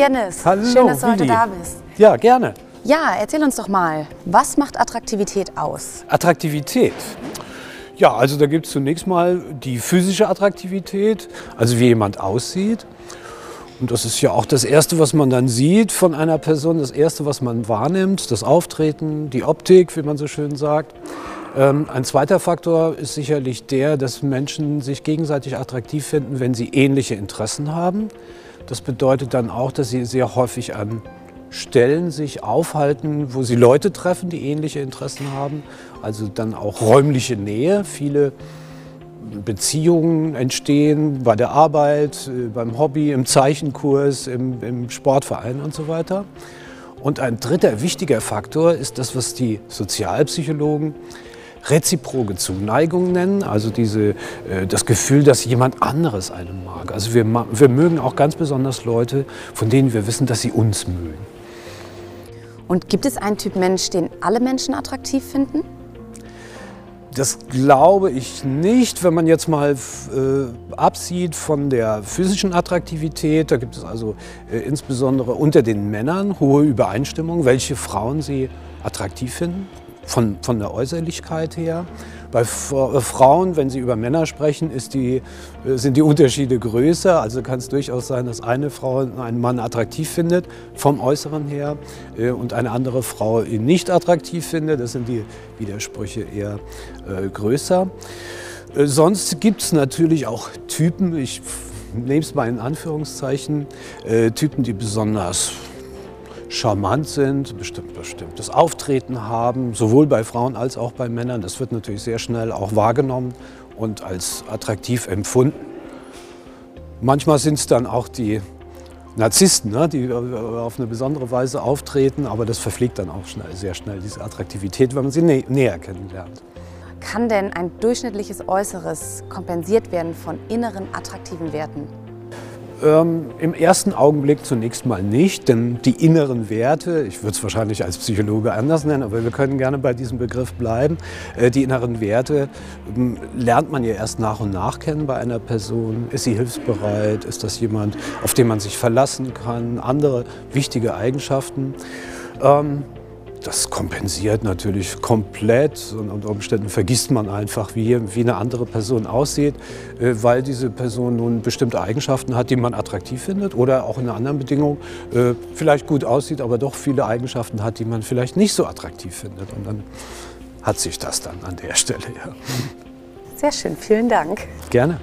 Jennis. Hallo, Schön, dass du heute Willi. da bist. Ja, gerne. Ja, erzähl uns doch mal, was macht Attraktivität aus? Attraktivität. Ja, also da gibt es zunächst mal die physische Attraktivität, also wie jemand aussieht. Und das ist ja auch das Erste, was man dann sieht von einer Person, das Erste, was man wahrnimmt, das Auftreten, die Optik, wie man so schön sagt. Ähm, ein zweiter Faktor ist sicherlich der, dass Menschen sich gegenseitig attraktiv finden, wenn sie ähnliche Interessen haben. Das bedeutet dann auch, dass sie sehr häufig an Stellen sich aufhalten, wo sie Leute treffen, die ähnliche Interessen haben. Also dann auch räumliche Nähe. Viele Beziehungen entstehen bei der Arbeit, äh, beim Hobby, im Zeichenkurs, im, im Sportverein und so weiter. Und ein dritter wichtiger Faktor ist das, was die Sozialpsychologen reziproke Zuneigung nennen, also diese, äh, das Gefühl, dass jemand anderes einen mag. Also wir, wir mögen auch ganz besonders Leute, von denen wir wissen, dass sie uns mögen. Und gibt es einen Typ Mensch, den alle Menschen attraktiv finden? Das glaube ich nicht, wenn man jetzt mal äh, absieht von der physischen Attraktivität. Da gibt es also äh, insbesondere unter den Männern hohe Übereinstimmung, welche Frauen sie attraktiv finden, von, von der Äußerlichkeit her. Bei äh, Frauen, wenn sie über Männer sprechen, ist die, äh, sind die Unterschiede größer. Also kann es durchaus sein, dass eine Frau einen Mann attraktiv findet, vom Äußeren her, äh, und eine andere Frau ihn nicht attraktiv findet. Das sind die Widersprüche eher größer. Sonst gibt es natürlich auch Typen, ich nehme es mal in Anführungszeichen, Typen, die besonders charmant sind, bestimmt bestimmtes Auftreten haben, sowohl bei Frauen als auch bei Männern. Das wird natürlich sehr schnell auch wahrgenommen und als attraktiv empfunden. Manchmal sind es dann auch die Narzissten, ne, die auf eine besondere Weise auftreten, aber das verfliegt dann auch schnell, sehr schnell, diese Attraktivität, wenn man sie nä näher kennenlernt. Kann denn ein durchschnittliches Äußeres kompensiert werden von inneren attraktiven Werten? Ähm, Im ersten Augenblick zunächst mal nicht, denn die inneren Werte, ich würde es wahrscheinlich als Psychologe anders nennen, aber wir können gerne bei diesem Begriff bleiben, äh, die inneren Werte ähm, lernt man ja erst nach und nach kennen bei einer Person. Ist sie hilfsbereit? Ist das jemand, auf den man sich verlassen kann? Andere wichtige Eigenschaften. Ähm, das kompensiert natürlich komplett und unter Umständen vergisst man einfach, wie, wie eine andere Person aussieht, äh, weil diese Person nun bestimmte Eigenschaften hat, die man attraktiv findet oder auch in einer anderen Bedingung äh, vielleicht gut aussieht, aber doch viele Eigenschaften hat, die man vielleicht nicht so attraktiv findet. Und dann hat sich das dann an der Stelle. Ja. Sehr schön, vielen Dank. Gerne.